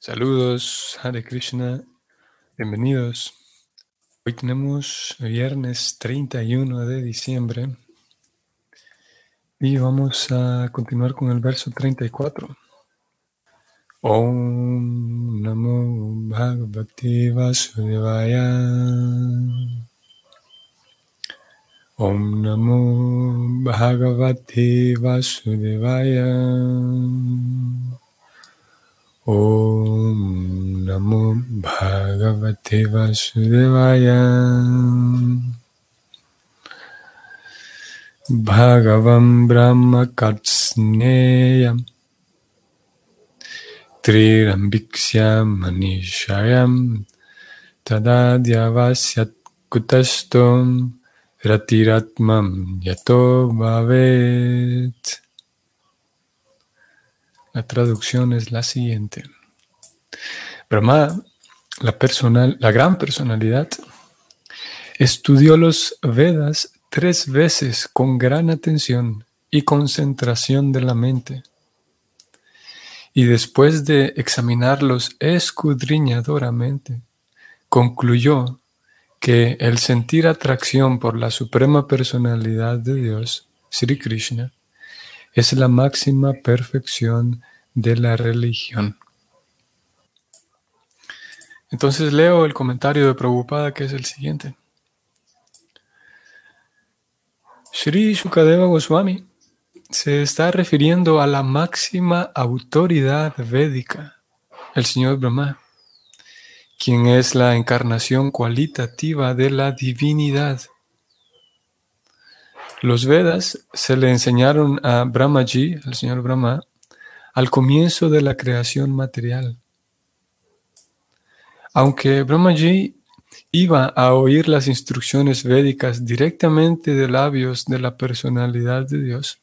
Saludos, Hare Krishna, bienvenidos. Hoy tenemos viernes 31 de diciembre y vamos a continuar con el verso 34. Om Namo Bhagavate Vasudevaya. Om Namo Bhagavate Vasudevaya. ॐ नमो भगवते वासुदेवाय। भगवं ब्रह्मकर्त्स्नेयम् त्रिरम्बिक्ष्या मनीषयं तदाद्यवास्यत्कुतस्थं रतिरात्मं यतो भवेत्। La traducción es la siguiente. Brahma, la, gran personalidad, estudió los Vedas tres veces con gran atención y concentración de la mente. Y después de examinarlos escudriñadoramente, concluyó que el sentir atracción por la suprema personalidad de Dios, Sri Krishna, es la máxima perfección de la religión. Entonces leo el comentario de Prabhupada que es el siguiente. Sri Shukadeva Goswami se está refiriendo a la máxima autoridad védica, el señor Brahma, quien es la encarnación cualitativa de la divinidad. Los Vedas se le enseñaron a Brahmaji, al señor Brahma, al comienzo de la creación material. Aunque Brahmaji iba a oír las instrucciones védicas directamente de labios de la personalidad de Dios,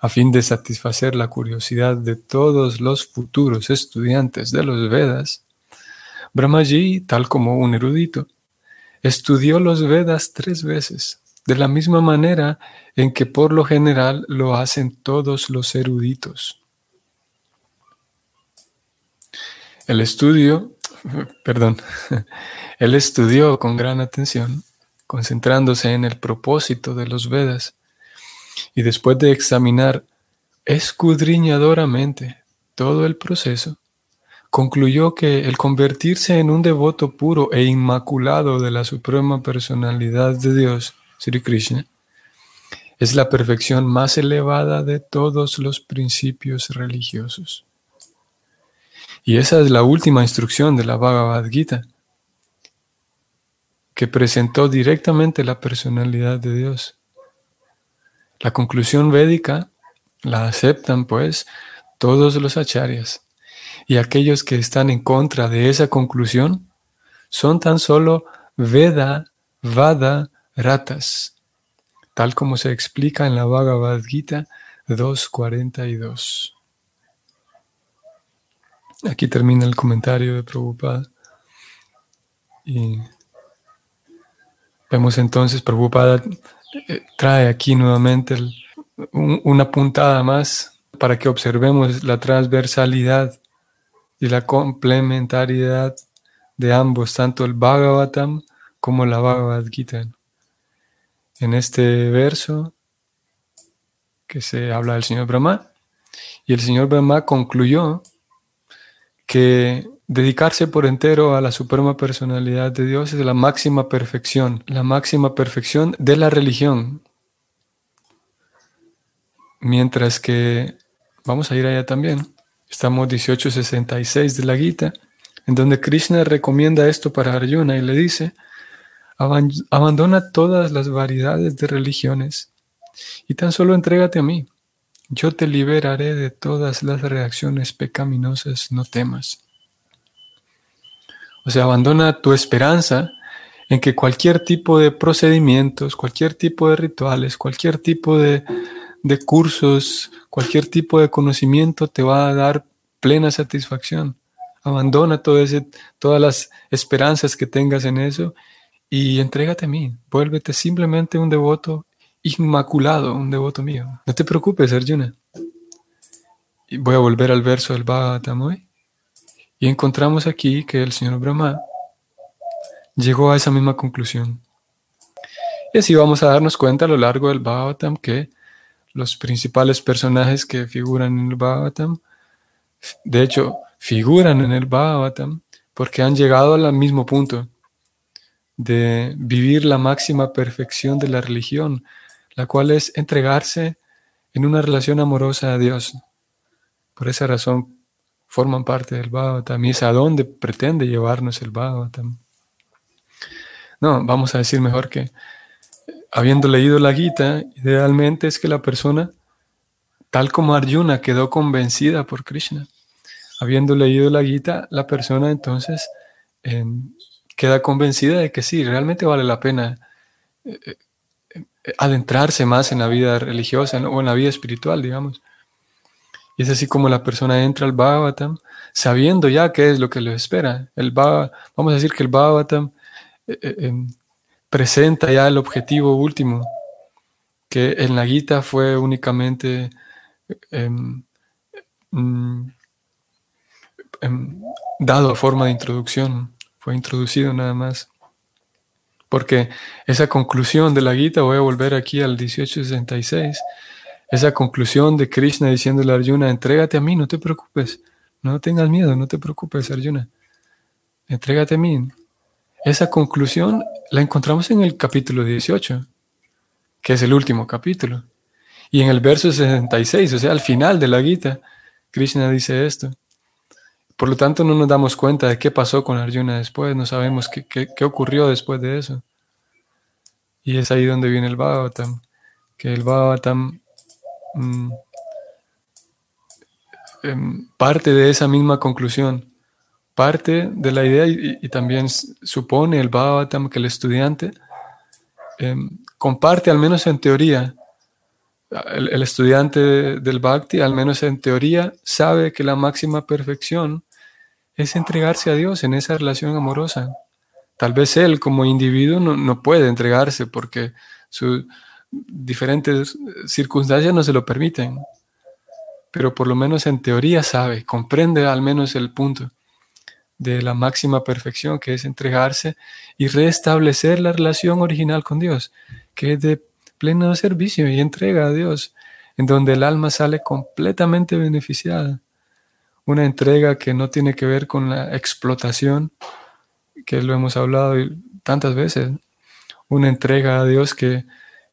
a fin de satisfacer la curiosidad de todos los futuros estudiantes de los Vedas, Brahmaji, tal como un erudito, estudió los Vedas tres veces de la misma manera en que por lo general lo hacen todos los eruditos. El estudio, perdón, él estudió con gran atención, concentrándose en el propósito de los Vedas, y después de examinar escudriñadoramente todo el proceso, concluyó que el convertirse en un devoto puro e inmaculado de la Suprema Personalidad de Dios Sri Krishna, es la perfección más elevada de todos los principios religiosos. Y esa es la última instrucción de la Bhagavad Gita, que presentó directamente la personalidad de Dios. La conclusión védica la aceptan, pues, todos los acharyas, y aquellos que están en contra de esa conclusión son tan solo Veda, Vada, ratas, tal como se explica en la Bhagavad Gita 2.42. Aquí termina el comentario de Prabhupada. Y vemos entonces, Prabhupada eh, trae aquí nuevamente una puntada más para que observemos la transversalidad y la complementariedad de ambos, tanto el Bhagavatam como la Bhagavad Gita en este verso que se habla del señor Brahma. Y el señor Brahma concluyó que dedicarse por entero a la suprema personalidad de Dios es la máxima perfección, la máxima perfección de la religión. Mientras que, vamos a ir allá también, estamos 1866 de la Gita, en donde Krishna recomienda esto para Arjuna y le dice, Abandona todas las variedades de religiones y tan solo entrégate a mí. Yo te liberaré de todas las reacciones pecaminosas, no temas. O sea, abandona tu esperanza en que cualquier tipo de procedimientos, cualquier tipo de rituales, cualquier tipo de, cursos, cualquier tipo de conocimiento te va a dar plena satisfacción. Abandona todo todas las esperanzas que tengas en eso y entrégate a mí. Vuélvete simplemente un devoto inmaculado, un devoto mío. No te preocupes, Arjuna. Voy a volver al verso del Bhagavatam hoy. Y encontramos aquí que el señor Brahma llegó a esa misma conclusión. Y así vamos a darnos cuenta a lo largo del Bhagavatam que los principales personajes que figuran en el Bhagavatam, de hecho, figuran en el Bhagavatam porque han llegado al mismo punto de vivir la máxima perfección de la religión, la cual es entregarse en una relación amorosa a Dios. Por esa razón forman parte del Bhagavatam y es a dónde pretende llevarnos el Bhagavatam. No, vamos a decir mejor que habiendo leído la Gita, idealmente es que la persona, tal como Arjuna, quedó convencida por Krishna. Habiendo leído la Gita, la persona entonces queda convencida de que sí, realmente vale la pena eh, eh, adentrarse más en la vida religiosa o en la vida espiritual, digamos. Y es así como la persona entra al Bhagavatam sabiendo ya qué es lo que le espera. El vamos a decir que el Bhagavatam eh, em, presenta ya el objetivo último, que en la Gita fue únicamente em, mm, em, dado a forma de introducción, fue introducido nada más. Porque esa conclusión de la Gita, voy a volver aquí al 1866, esa conclusión de Krishna diciéndole a Arjuna, entrégate a mí, no te preocupes, no tengas miedo, no te preocupes, Arjuna, entrégate a mí, esa conclusión la encontramos en el capítulo 18, que es el último capítulo. Y en el verso 66, o sea, al final de la Gita, Krishna dice esto. Por lo tanto, no nos damos cuenta de qué pasó con Arjuna después, no sabemos qué, qué, ocurrió después de eso. Y es ahí donde viene el Bhagavatam, que el Bhagavatam mm, em, parte de esa misma conclusión parte de la idea y, también supone el Bhagavatam que el estudiante em, comparte, al menos en teoría, el, estudiante del Bhakti, al menos en teoría, sabe que la máxima perfección es entregarse a Dios en esa relación amorosa. Tal vez él como individuo no, no puede entregarse porque sus diferentes circunstancias no se lo permiten, pero por lo menos en teoría sabe, comprende al menos el punto de la máxima perfección, que es entregarse y restablecer la relación original con Dios, que es de pleno servicio y entrega a Dios, en donde el alma sale completamente beneficiada. Una entrega que no tiene que ver con la explotación, que lo hemos hablado tantas veces. Una entrega a Dios que,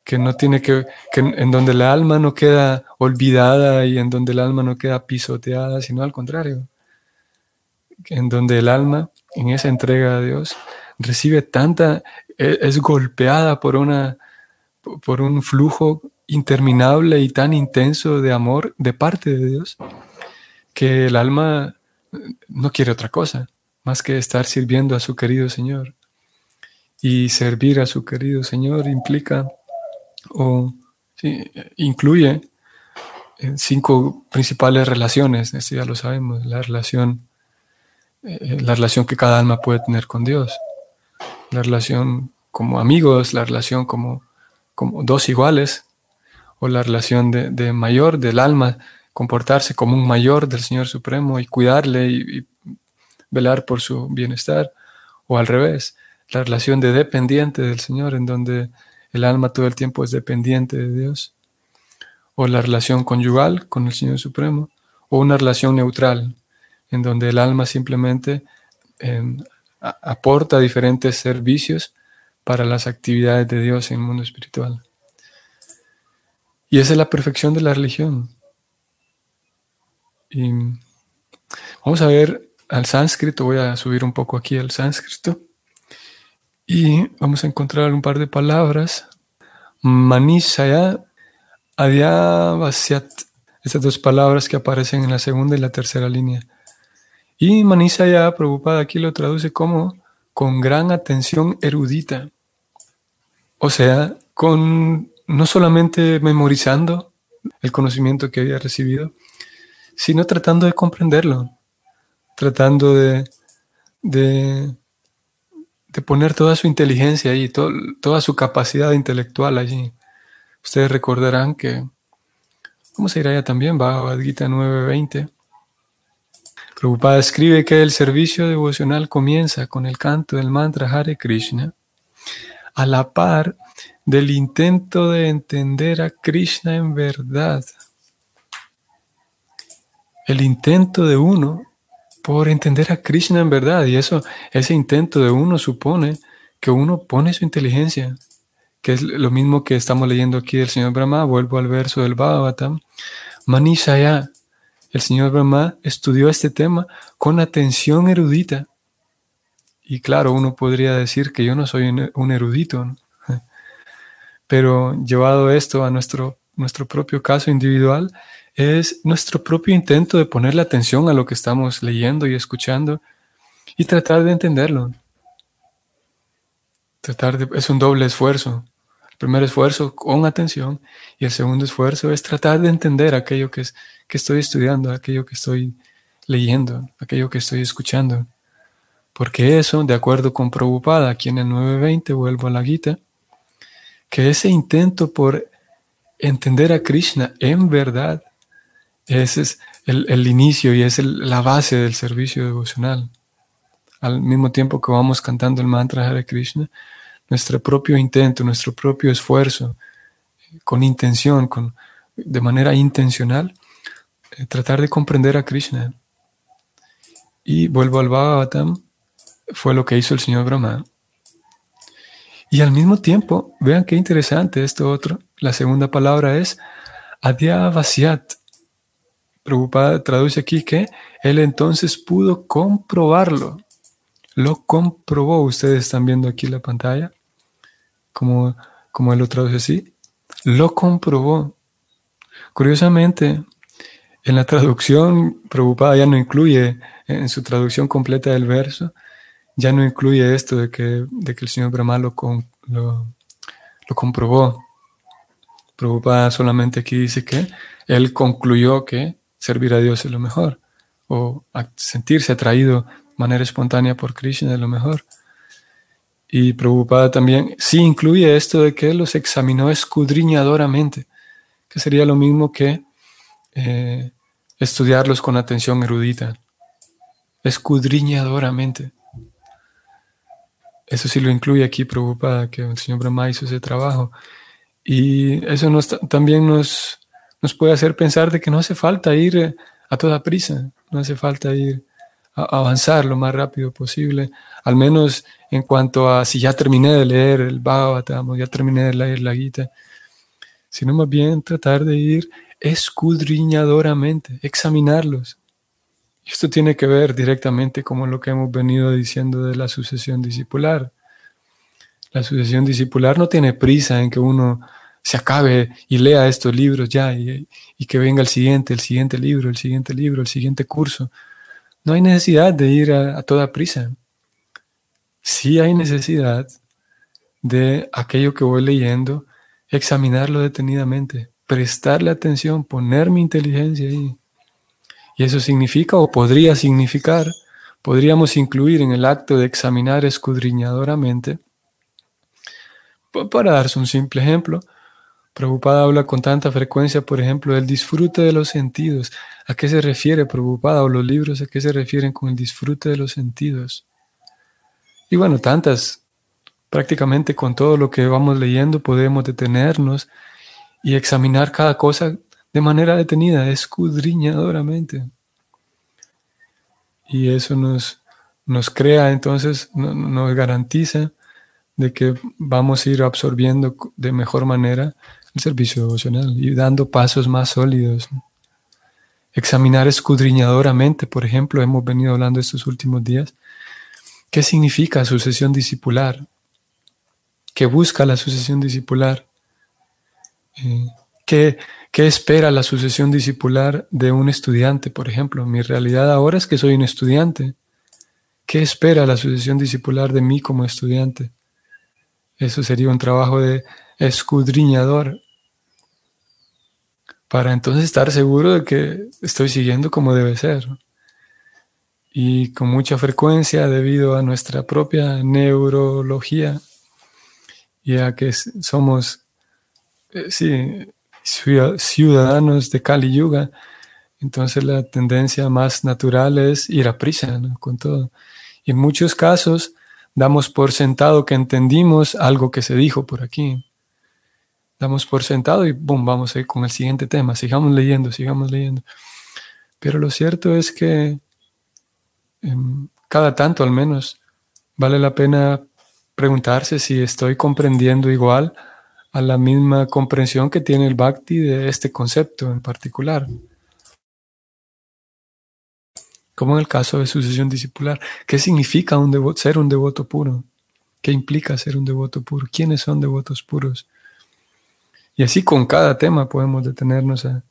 que no tiene que, que en donde el alma no queda olvidada y en donde el alma no queda pisoteada, sino al contrario en donde el alma, en esa entrega a Dios, recibe tanta, e, es, golpeada por, una, por un flujo interminable y tan intenso de amor de parte de Dios, que el alma no quiere otra cosa más que estar sirviendo a su querido Señor. Y servir a su querido Señor implica o incluye eh, cinco principales relaciones, esto ya lo sabemos, la relación eh, la relación que cada alma puede tener con Dios. La relación como amigos, la relación como, como dos iguales, o la relación de, mayor del alma, comportarse como un mayor del Señor Supremo y cuidarle y, velar por su bienestar, o al revés, la relación de dependiente del Señor, en donde el alma todo el tiempo es dependiente de Dios, o la relación conyugal con el Señor Supremo, o una relación neutral, en donde el alma simplemente em, aporta diferentes servicios para las actividades de Dios en el mundo espiritual. Y esa es la perfección de la religión. Y vamos a ver al sánscrito, voy a subir un poco aquí al sánscrito. Y vamos a encontrar un par de palabras. Manishaya Adyavasyat. Estas dos palabras que aparecen en la segunda y la tercera línea. Y Manisaya Prabhupada aquí lo traduce como con gran atención erudita. O sea, con no solamente memorizando el conocimiento que había recibido, sino tratando de comprenderlo, tratando de, de, poner toda su inteligencia ahí, toda su capacidad intelectual allí. Ustedes recordarán que, ¿cómo se irá ya también? Bhagavad Gita 9.20 Prabhupada escribe que el servicio devocional comienza con el canto del mantra Hare Krishna, a la par del intento de entender a Krishna en verdad. El intento de uno por entender a Krishna en verdad. Y eso, ese intento de uno supone que uno pone su inteligencia, que es lo mismo que estamos leyendo aquí del señor Brahma. Vuelvo al verso del Bhagavatam. Manishaya, el señor Brahma estudió este tema con atención erudita. Y claro, uno podría decir que yo no soy un erudito, pero llevado esto a nuestro, nuestro propio caso individual, es nuestro propio intento de ponerle atención a lo que estamos leyendo y escuchando y tratar de entenderlo. Tratar de, es un doble esfuerzo. El primer esfuerzo con atención y el segundo esfuerzo es tratar de entender aquello que, es, que estoy estudiando, aquello que estoy leyendo, aquello que estoy escuchando. Porque eso, de acuerdo con Prabhupada, aquí en el 920, vuelvo a la Gita, que ese intento por entender a Krishna en verdad ese es el, inicio y es la base del servicio devocional. Al mismo tiempo que vamos cantando el mantra Hare Krishna, nuestro propio intento, nuestro propio esfuerzo, con intención, con, de manera intencional, eh, tratar de comprender a Krishna. Y vuelvo al Bhagavatam, fue lo que hizo el señor Brahma. Y al mismo tiempo, vean qué interesante esto otro, la segunda palabra es Adyavasyat, Prabhupada traduce aquí que él entonces pudo comprobarlo. Lo comprobó. Ustedes están viendo aquí la pantalla, como, como él lo traduce así. Lo comprobó. Curiosamente, en la traducción, Prabhupada ya no incluye, en su traducción completa del verso, ya no incluye esto de que, de que el señor Brahma lo, lo, lo comprobó. Prabhupada solamente aquí dice que él concluyó que servir a Dios es lo mejor, o sentirse atraído de manera espontánea por Krishna es lo mejor. Y Prabhupada también sí incluye esto de que los examinó escudriñadoramente, que sería lo mismo que eh, estudiarlos con atención erudita, escudriñadoramente. Eso sí lo incluye aquí Prabhupada, que el señor Brahma hizo ese trabajo. Y eso nos, también nos, nos puede hacer pensar de que no hace falta ir eh, a toda prisa, no hace falta ir a avanzar lo más rápido posible, al menos en cuanto a si ya terminé de leer el Bhagavatam o ya terminé de leer la Gita, sino más bien tratar de ir escudriñadoramente, examinarlos. Esto tiene que ver directamente con lo que hemos venido diciendo de la sucesión discipular. La sucesión discipular no tiene prisa en que uno se acabe y lea estos libros ya y, que venga el siguiente, el siguiente libro, el siguiente libro, el siguiente curso. No hay necesidad de ir a, toda prisa. Sí hay necesidad de aquello que voy leyendo, examinarlo detenidamente, prestarle atención, poner mi inteligencia ahí. Y eso significa o podría significar, podríamos incluir en el acto de examinar escudriñadoramente, para darse un simple ejemplo, Prabhupada habla con tanta frecuencia, por ejemplo, del disfrute de los sentidos. ¿A qué se refiere Prabhupada o los libros a qué se refieren con el disfrute de los sentidos? Y bueno, tantas, prácticamente con todo lo que vamos leyendo podemos detenernos y examinar cada cosa de manera detenida, escudriñadoramente. Y eso nos, nos crea, entonces, nos garantiza de que vamos a ir absorbiendo de mejor manera el servicio devocional y dando pasos más sólidos. Examinar escudriñadoramente, por ejemplo, hemos venido hablando estos últimos días. ¿Qué significa sucesión discipular? ¿Qué busca la sucesión discipular? Eh, ¿qué, ¿Qué espera la sucesión discipular de un estudiante, por ejemplo? Mi realidad ahora es que soy un estudiante. ¿Qué espera la sucesión discipular de mí como estudiante? Eso sería un trabajo de escudriñador para entonces estar seguro de que estoy siguiendo como debe ser. Y con mucha frecuencia, debido a nuestra propia neurología y a que somos eh, ciudadanos de Kali Yuga, Entonces la tendencia más natural es ir a prisa con todo. Y en muchos casos damos por sentado que entendimos algo que se dijo por aquí. Damos por sentado y boom, vamos a ir con el siguiente tema. Sigamos leyendo, sigamos leyendo. Pero lo cierto es que em, cada tanto al menos vale la pena preguntarse si estoy comprendiendo igual a la misma comprensión que tiene el bhakti de este concepto en particular. Como en el caso de sucesión discipular. ¿Qué significa ser un devoto puro? ¿Qué implica ser un devoto puro? ¿Quiénes son devotos puros? Y así con cada tema podemos detenernos a,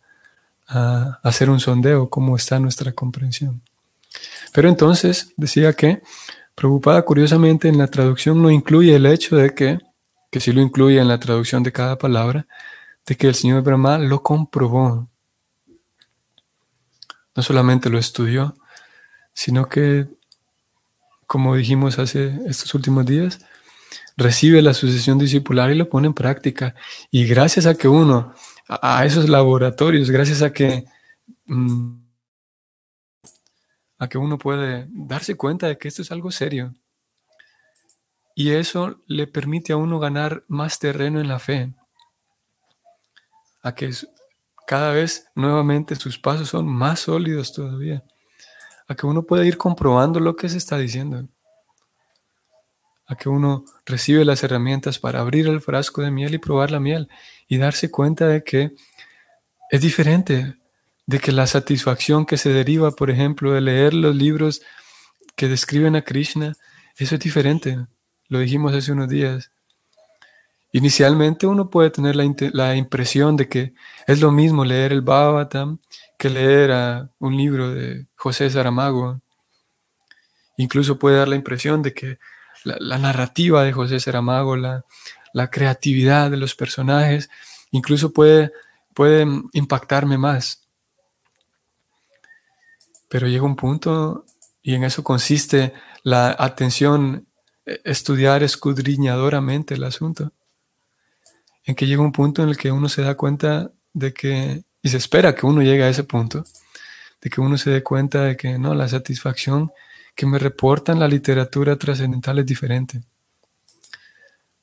hacer un sondeo, cómo está nuestra comprensión. Pero entonces decía que Preocupada curiosamente en la traducción no incluye el hecho de que, que sí lo incluye en la traducción de cada palabra, de que el señor Brahma lo comprobó. No solamente lo estudió, sino que, como dijimos hace estos últimos días, recibe la sucesión discipular y lo pone en práctica. Y gracias a que uno, a, esos laboratorios, gracias a que... Mm, a que uno puede darse cuenta de que esto es algo serio. Y eso le permite a uno ganar más terreno en la fe, a que cada vez nuevamente sus pasos son más sólidos todavía, a que uno pueda ir comprobando lo que se está diciendo, a que uno recibe las herramientas para abrir el frasco de miel y probar la miel y darse cuenta de que es diferente de que la satisfacción que se deriva, por ejemplo, de leer los libros que describen a Krishna, eso es diferente. Lo dijimos hace unos días. Inicialmente uno puede tener la, impresión de que es lo mismo leer el Bhagavatam que leer un libro de José Saramago. Incluso puede dar la impresión de que la, narrativa de José Saramago, la, la, creatividad de los personajes, incluso puede, puede impactarme más. Pero llega un punto, y en eso consiste la atención, e, estudiar escudriñadoramente el asunto, en que llega un punto en el que uno se da cuenta de que, y se espera que uno llegue a ese punto, de que uno se dé cuenta de que no, la satisfacción que me reportan la literatura trascendental es diferente.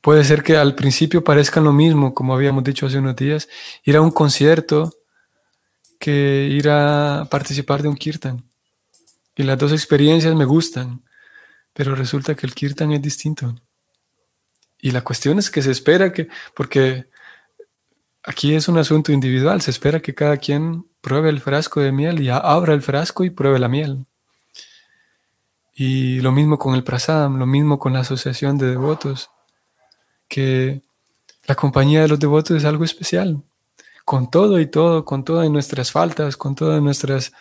Puede ser que al principio parezcan lo mismo, como habíamos dicho hace unos días, ir a un concierto que ir a participar de un kirtan. Y las dos experiencias me gustan, pero resulta que el kirtan es distinto. Y la cuestión es que se espera que, porque aquí es un asunto individual, se espera que cada quien pruebe el frasco de miel y abra el frasco y pruebe la miel. Y lo mismo con el prasadam, lo mismo con la asociación de devotos, que la compañía de los devotos es algo especial con todo y todo, con todas nuestras faltas, con todas nuestras,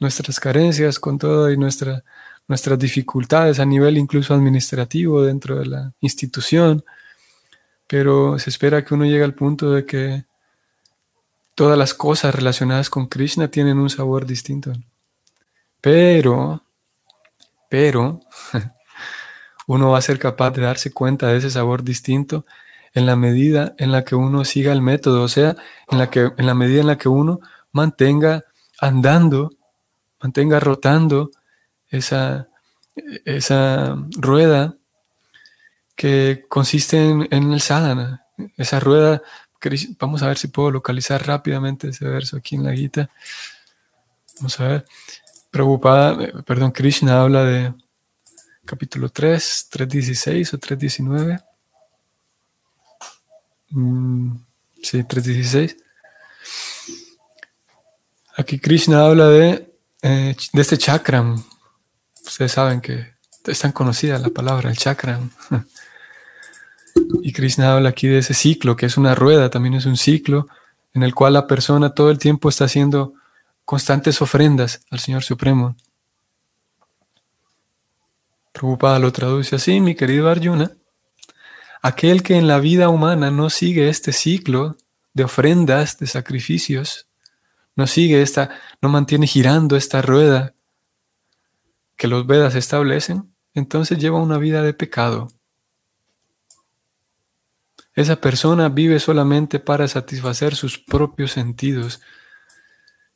nuestras carencias, con todas nuestra, nuestras dificultades a nivel incluso administrativo dentro de la institución. Pero se espera que uno llegue al punto de que todas las cosas relacionadas con Krishna tienen un sabor distinto. Pero, pero, uno va a ser capaz de darse cuenta de ese sabor distinto en la medida en la que uno siga el método, o sea, en la, que, en la medida en la que uno mantenga andando, mantenga rotando esa, esa rueda que consiste en, el sadhana, esa rueda, vamos a ver si puedo localizar rápidamente ese verso aquí en la guita. Vamos a ver. Preocupada, eh, perdón, Krishna habla de capítulo 3, 3.16 o 3.19. Mm, sí, 3.16. Aquí Krishna habla de, eh, de este chakram. Ustedes saben que es tan conocida la palabra, el chakram. Y Krishna habla aquí de ese ciclo, que es una rueda, también es un ciclo en el cual la persona todo el tiempo está haciendo constantes ofrendas al Señor Supremo. Preocupada lo traduce así, mi querido Arjuna. Aquel que en la vida humana no sigue este ciclo de ofrendas, de sacrificios, no sigue esta, no mantiene girando esta rueda que los Vedas establecen, entonces lleva una vida de pecado. Esa persona vive solamente para satisfacer sus propios sentidos,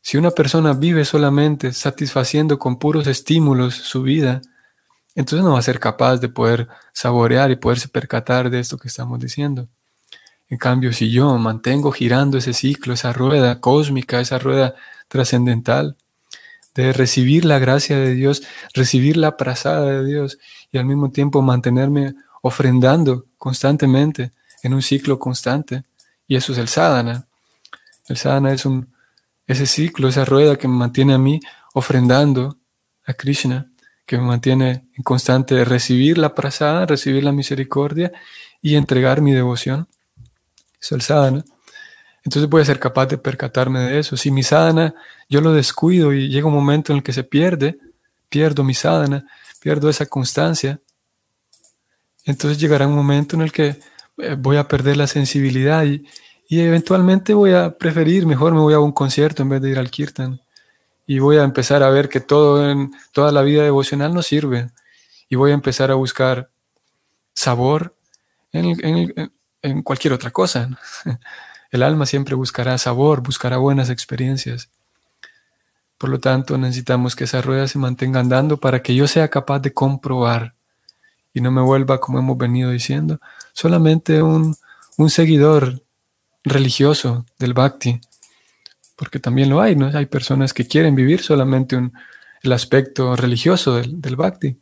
Si una persona vive solamente satisfaciendo con puros estímulos su vida, entonces no va a ser capaz de poder saborear y poderse percatar de esto que estamos diciendo. En cambio, si yo mantengo girando ese ciclo, esa rueda cósmica, esa rueda trascendental, de recibir la gracia de Dios, recibir la prazada de Dios y al mismo tiempo mantenerme ofrendando constantemente en un ciclo constante. Y eso es el sadhana. El sadhana es un, ese ciclo, esa rueda que me mantiene a mí ofrendando a Krishna, que me mantiene en constante recibir la prasada, recibir la misericordia y entregar mi devoción. Eso es el sadhana. Entonces voy a ser capaz de percatarme de eso. Si mi sadhana yo lo descuido y llega un momento en el que se pierde, pierdo mi sadhana, pierdo esa constancia, entonces llegará un momento en el que eh, voy a perder la sensibilidad y, eventualmente voy a preferir, mejor me voy a un concierto en vez de ir al kirtan. Y voy a empezar a ver que todo en toda la vida devocional no sirve. Y voy a empezar a buscar sabor en, en cualquier otra cosa. El alma siempre buscará sabor, buscará buenas experiencias. Por lo tanto, necesitamos que esa rueda se mantenga andando para que yo sea capaz de comprobar y no me vuelva, como hemos venido diciendo, solamente un, seguidor religioso del bhakti, porque también lo hay, ¿no? Hay personas que quieren vivir solamente el aspecto religioso del, del bhakti.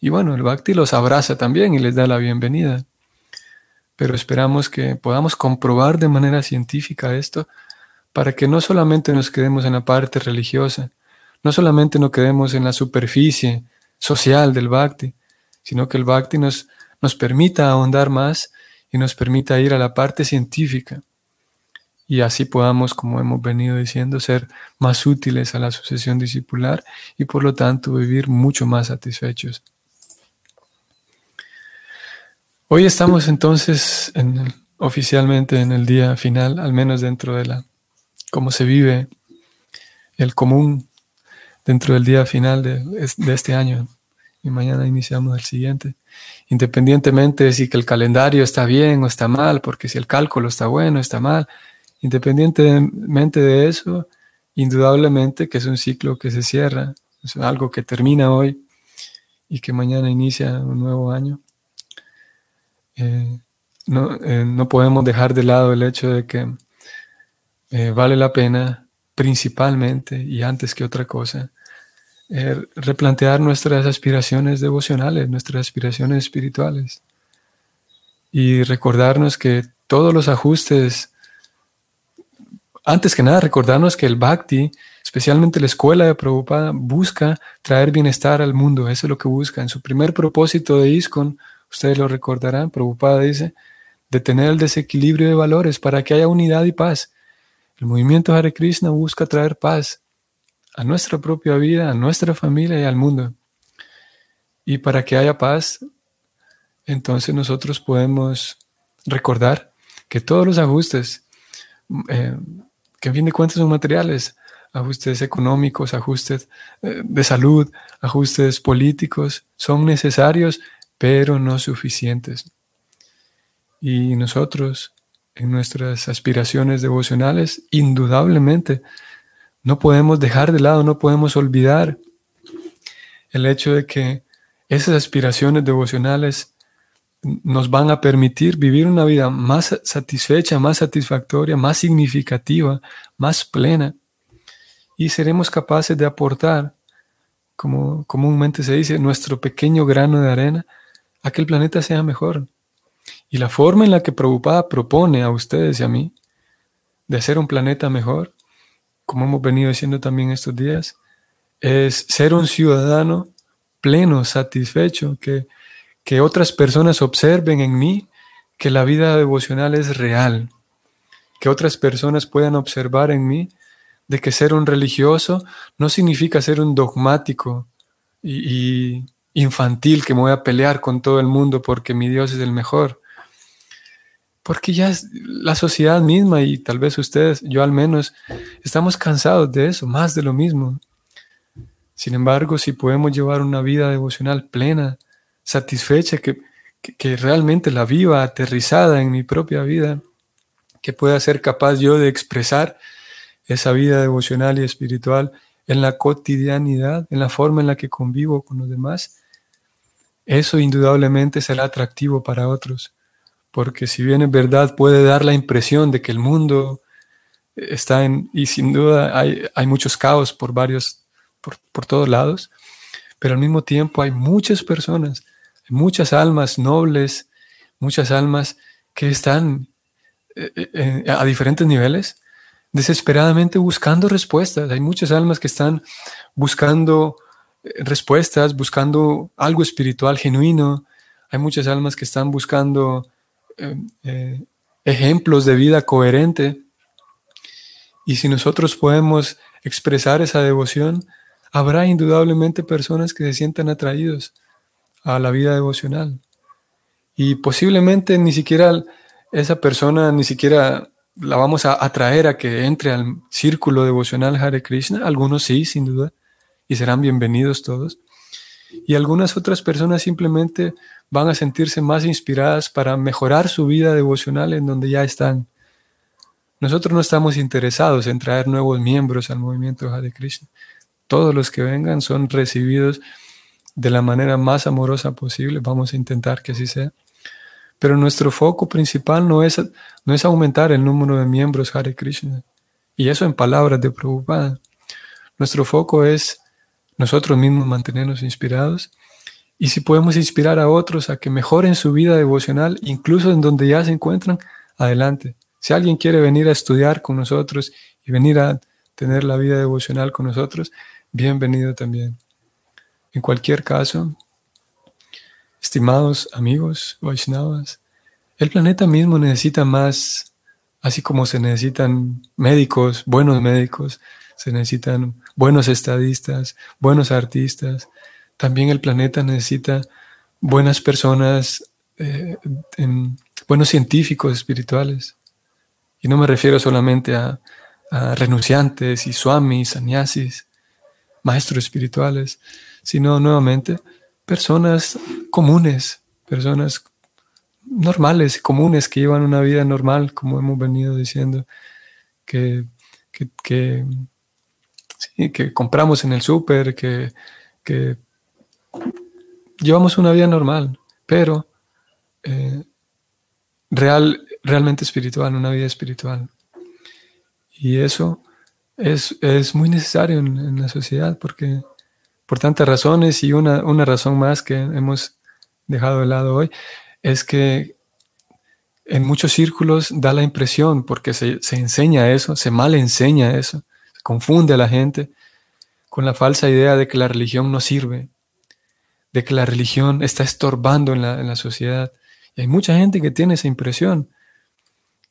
Y bueno, el bhakti los abraza también y les da la bienvenida pero esperamos que podamos comprobar de manera científica esto para que no solamente nos quedemos en la parte religiosa, no solamente nos quedemos en la superficie social del bhakti, sino que el bhakti nos, nos permita ahondar más y nos permita ir a la parte científica y así podamos, como hemos venido diciendo, ser más útiles a la sucesión discipular y por lo tanto vivir mucho más satisfechos. Hoy estamos entonces en oficialmente en el día final, al menos dentro de la cómo se vive el común dentro del día final de, este año. Y mañana iniciamos el siguiente. Independientemente de si el calendario está bien o está mal, porque si el cálculo está bueno o está mal, independientemente de eso, indudablemente que es un ciclo que se cierra, es algo que termina hoy y que mañana inicia un nuevo año. Eh, no, eh, no, podemos dejar de lado el hecho de que eh, vale la pena principalmente y antes que otra cosa replantear nuestras aspiraciones devocionales, nuestras aspiraciones espirituales y recordarnos que todos los ajustes, antes que nada recordarnos que el bhakti, especialmente la escuela de Prabhupada, busca traer bienestar al mundo, eso es lo que busca. En su primer propósito de ISKCON ustedes lo recordarán, Prabhupada dice, detener el desequilibrio de valores para que haya unidad y paz. El movimiento Hare Krishna busca traer paz a nuestra propia vida, a nuestra familia y al mundo. Y para que haya paz, entonces nosotros podemos recordar que todos los ajustes, eh, que en fin de cuentas son materiales, ajustes económicos, ajustes eh, de salud, ajustes políticos, son necesarios pero no suficientes. Y nosotros, en nuestras aspiraciones devocionales, indudablemente, no podemos dejar de lado, no podemos olvidar el hecho de que esas aspiraciones devocionales nos van a permitir vivir una vida más satisfecha, más satisfactoria, más significativa, más plena. Y seremos capaces de aportar, como comúnmente se dice, nuestro pequeño grano de arena a que el planeta sea mejor. Y la forma en la que Prabhupada propone a ustedes y a mí de hacer un planeta mejor, como hemos venido diciendo también estos días, es ser un ciudadano pleno, satisfecho, que, que otras personas observen en mí que la vida devocional es real, que otras personas puedan observar en mí de que ser un religioso no significa ser un dogmático y, infantil que me voy a pelear con todo el mundo porque mi Dios es el mejor. Porque ya es la sociedad misma y tal vez ustedes, yo al menos, estamos cansados de eso, más de lo mismo. Sin embargo, si podemos llevar una vida devocional plena, satisfecha, que, que, realmente la viva, aterrizada en mi propia vida, que pueda ser capaz yo de expresar esa vida devocional y espiritual en la cotidianidad, en la forma en la que convivo con los demás, eso indudablemente será atractivo para otros. Porque si bien en verdad puede dar la impresión de que el mundo está en, y sin duda hay, hay muchos caos por varios, por, por todos lados, pero al mismo tiempo hay muchas personas, muchas almas nobles, muchas almas que están eh, eh, a diferentes niveles, desesperadamente buscando respuestas. Hay muchas almas que están buscando eh, respuestas, buscando algo espiritual genuino. Hay muchas almas que están buscando ejemplos de vida coherente. Y si nosotros podemos expresar esa devoción, habrá indudablemente personas que se sientan atraídos a la vida devocional. Y posiblemente ni siquiera esa persona, ni siquiera la vamos a atraer a que entre al círculo devocional Hare Krishna. Algunos sí, sin duda, y serán bienvenidos todos. Y algunas otras personas simplemente van a sentirse más inspiradas para mejorar su vida devocional en donde ya están. Nosotros no estamos interesados en traer nuevos miembros al movimiento Hare Krishna. Todos los que vengan son recibidos de la manera más amorosa posible. Vamos a intentar que así sea. Pero nuestro foco principal no es, no es aumentar el número de miembros Hare Krishna. Y eso en palabras de Prabhupada. Nuestro foco es nosotros mismos mantenernos inspirados. Y si podemos inspirar a otros a que mejoren su vida devocional, incluso en donde ya se encuentran, adelante. Si alguien quiere venir a estudiar con nosotros y venir a tener la vida devocional con nosotros, bienvenido también. En cualquier caso, estimados amigos Vaishnavas, el planeta mismo necesita más, así como se necesitan médicos, buenos médicos, se necesitan buenos estadistas, buenos artistas, también el planeta necesita buenas personas, eh, buenos científicos espirituales. Y no me refiero solamente a, a renunciantes y swamis, sannyasis, maestros espirituales, sino nuevamente personas comunes, personas normales, comunes, que llevan una vida normal, como hemos venido diciendo, que, que, compramos en el súper, que, que, llevamos una vida normal, pero eh, real, realmente espiritual, una vida espiritual. Y eso es, es muy necesario en, la sociedad porque por tantas razones y una, una razón más que hemos dejado de lado hoy es que en muchos círculos da la impresión, porque se, se, enseña eso, se mal enseña eso, se confunde a la gente con la falsa idea de que la religión no sirve, de que la religión está estorbando en la, en la sociedad. Y hay mucha gente que tiene esa impresión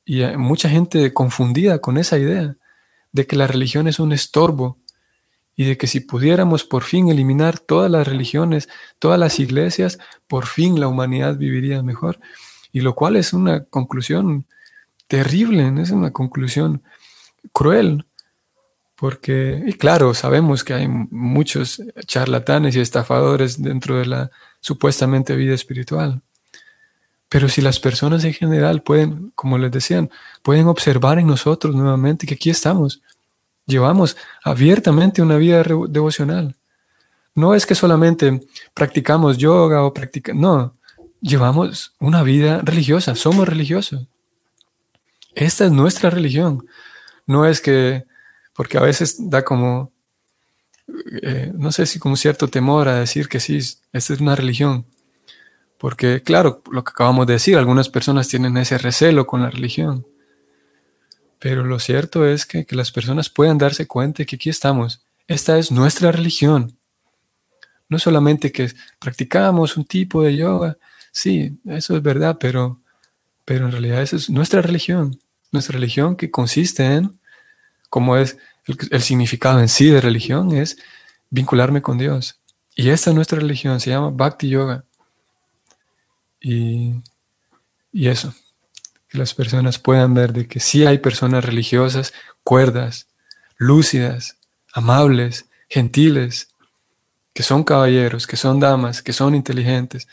y hay mucha gente confundida con esa idea de que la religión es un estorbo y de que si pudiéramos por fin eliminar todas las religiones, todas las iglesias, por fin la humanidad viviría mejor. Y lo cual es una conclusión terrible, es una conclusión cruel, porque, y claro, sabemos que hay muchos charlatanes y estafadores dentro de la supuestamente vida espiritual. Pero si las personas en general pueden, como les decían, pueden observar en nosotros nuevamente que aquí estamos, Llevamos abiertamente una vida devocional. No es que solamente practicamos yoga o practicamos, no, llevamos una vida religiosa, somos religiosos. Esta es nuestra religión. No es que, porque a veces da como, eh, no sé si como cierto temor a decir que sí, esta es una religión. Porque claro, lo que acabamos de decir, algunas personas tienen ese recelo con la religión. Pero lo cierto es que, las personas puedan darse cuenta que aquí estamos. Esta es nuestra religión. No solamente que practicamos un tipo de yoga, sí, eso es verdad, pero, pero en realidad esa es nuestra religión. Nuestra religión que consiste en, como es el, significado en sí de religión, es vincularme con Dios. Y esta es nuestra religión, se llama Bhakti Yoga. Y, y eso las personas puedan ver de que sí hay personas religiosas, cuerdas, lúcidas, amables, gentiles, que son caballeros, que son damas, que son inteligentes,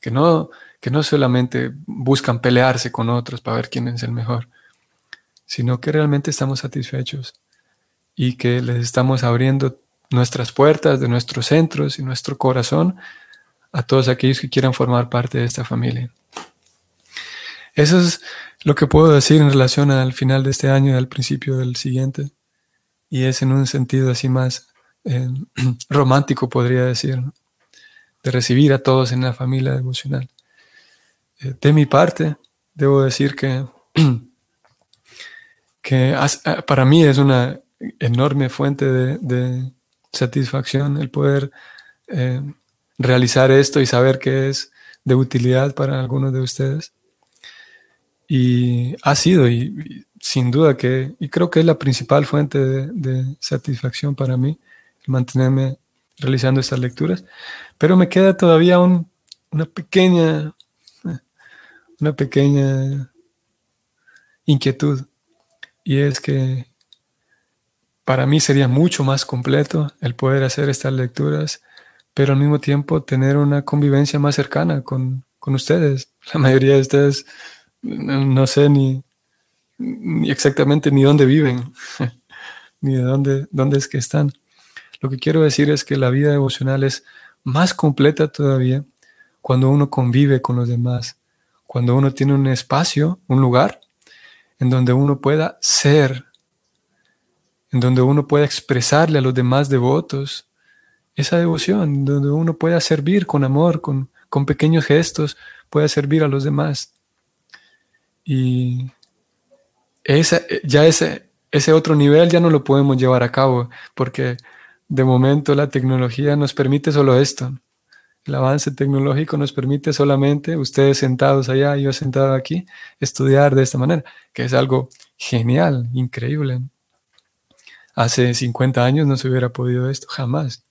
que no, que no solamente buscan pelearse con otros para ver quién es el mejor, sino que realmente estamos satisfechos y que les estamos abriendo nuestras puertas de nuestros centros y nuestro corazón a todos aquellos que quieran formar parte de esta familia. Eso es lo que puedo decir en relación al final de este año y al principio del siguiente. Y es en un sentido así más eh, romántico, podría decir, de recibir a todos en la familia devocional. Eh, de mi parte, debo decir que, que eh, para mí es una enorme fuente de, satisfacción el poder realizar esto y saber que es de utilidad para algunos de ustedes. Y ha sido, y, sin duda que, y creo que es la principal fuente de, satisfacción para mí, mantenerme realizando estas lecturas. Pero me queda todavía una pequeña, una pequeña inquietud. Y es que para mí sería mucho más completo el poder hacer estas lecturas, pero al mismo tiempo tener una convivencia más cercana con, con ustedes. La mayoría de ustedes no sé ni, exactamente ni dónde viven, ni de dónde, dónde es que están. Lo que quiero decir es que la vida devocional es más completa todavía cuando uno convive con los demás, cuando uno tiene un espacio, un lugar en donde uno pueda ser, en donde uno pueda expresarle a los demás devotos esa devoción, donde uno pueda servir con amor, con, con pequeños gestos, pueda servir a los demás. Y esa, ya ese, ese otro nivel ya no lo podemos llevar a cabo porque de momento la tecnología nos permite solo esto. El avance tecnológico nos permite solamente, ustedes sentados allá, yo sentado aquí, estudiar de esta manera, que es algo genial, increíble. Hace 50 años no se hubiera podido esto, jamás.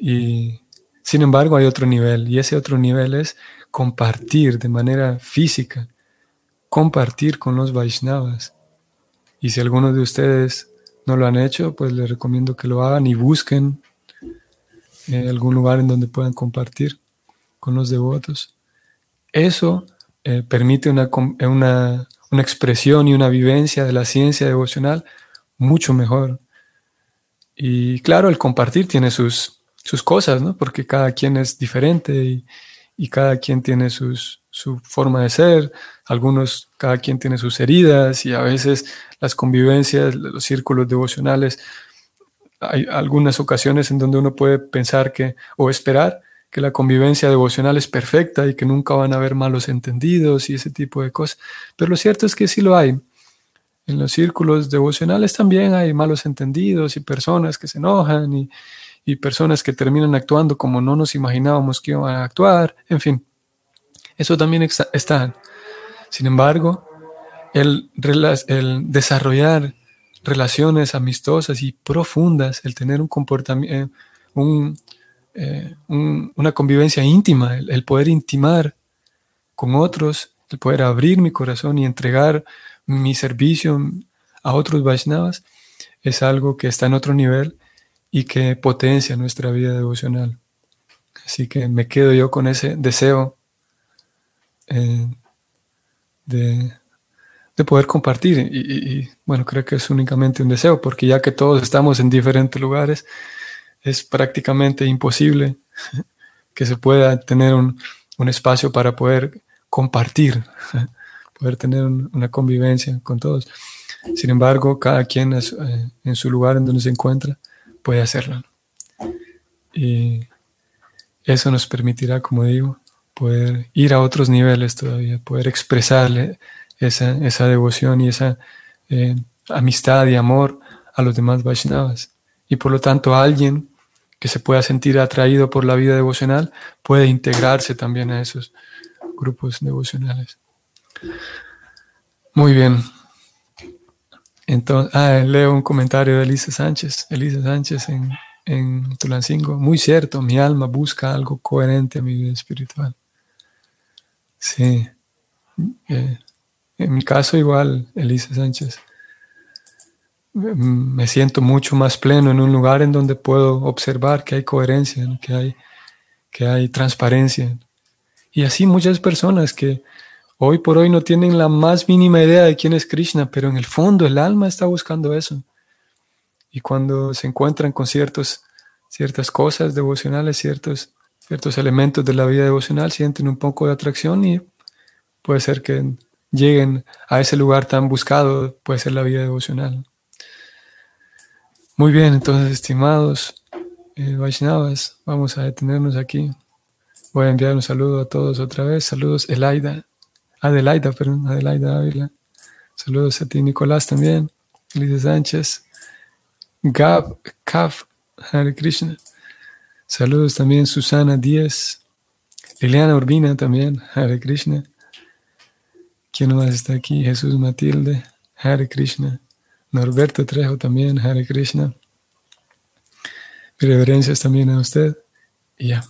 Y sin embargo hay otro nivel, y ese otro nivel es compartir de manera física compartir con los Vaishnavas. Y si algunos de ustedes no lo han hecho, pues les recomiendo que lo hagan y busquen eh, algún lugar en donde puedan compartir con los devotos. Eso eh, permite una, una, una, expresión y una vivencia de la ciencia devocional mucho mejor. Y claro, el compartir tiene sus, sus cosas, ¿no? porque cada quien es diferente y, y cada quien tiene sus, su forma de ser, algunos, cada quien tiene sus heridas y a veces las convivencias, los círculos devocionales, hay algunas ocasiones en donde uno puede pensar que o esperar que la convivencia devocional es perfecta y que nunca van a haber malos entendidos y ese tipo de cosas. Pero lo cierto es que sí lo hay. En los círculos devocionales también hay malos entendidos y personas que se enojan y, y personas que terminan actuando como no nos imaginábamos que iban a actuar, en fin. Eso también está. Sin embargo, el, el desarrollar relaciones amistosas y profundas, el tener un comportamiento, eh, eh, una convivencia íntima, el, poder intimar con otros, el poder abrir mi corazón y entregar mi servicio a otros Vaishnavas, es algo que está en otro nivel y que potencia nuestra vida devocional. Así que me quedo yo con ese deseo eh, de, poder compartir. Y, bueno, creo que es únicamente un deseo, porque ya que todos estamos en diferentes lugares, es prácticamente imposible que se pueda tener un, espacio para poder compartir, poder tener una convivencia con todos. Sin embargo, cada quien eh, en su lugar en donde se encuentra puede hacerlo. Y eso nos permitirá, como digo, poder ir a otros niveles todavía, poder expresarle esa, esa devoción y esa eh, amistad y amor a los demás Vaishnavas. Y por lo tanto alguien que se pueda sentir atraído por la vida devocional puede integrarse también a esos grupos devocionales. Muy bien. Entonces, ah, leo un comentario de Elisa Sánchez. Elisa Sánchez en, en Tulancingo. Muy cierto, mi alma busca algo coherente a mi vida espiritual. Sí. Eh, en mi caso igual, Elisa Sánchez. Me siento mucho más pleno en un lugar en donde puedo observar que hay coherencia, que, hay, que hay transparencia. Y así muchas personas que hoy por hoy no tienen la más mínima idea de quién es Krishna, pero en el fondo el alma está buscando eso. y cuando se encuentran con ciertos, ciertas cosas devocionales, ciertos, elementos de la vida devocional, sienten un poco de atracción y puede ser que lleguen a ese lugar tan buscado, puede ser la vida devocional. Muy bien, entonces, estimados eh, Vaishnavas, vamos a detenernos aquí. Voy a enviar un saludo a todos otra vez. Saludos, Elaida, Adelaida, perdón, Adelaida Ávila. Saludos a ti, Nicolás, también. Elisa Sánchez. Gab, Kaf, Hare Krishna. Saludos también, Susana Díaz. Liliana Urbina también, Hare Krishna. ¿Quién más está aquí? Jesús Matilde, Hare Krishna. Norberto Trejo también, Hare Krishna. Reverencias también a usted. Y ya.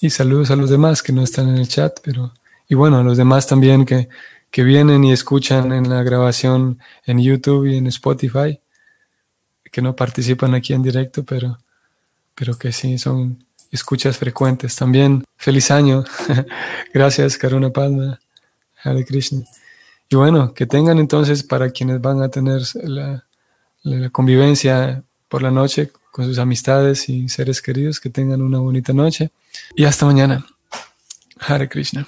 Y saludos a los demás que no están en el chat, pero. Y bueno, a los demás también que, que vienen y escuchan en la grabación en YouTube y en Spotify, que no participan aquí en directo, pero, pero que sí son escuchas frecuentes. También feliz año. Gracias, Karuna Padma. Hare Krishna. Y bueno, que tengan entonces para quienes van a tener la, convivencia por la noche con sus amistades y seres queridos, que tengan una bonita noche. Y hasta mañana. Hare Krishna.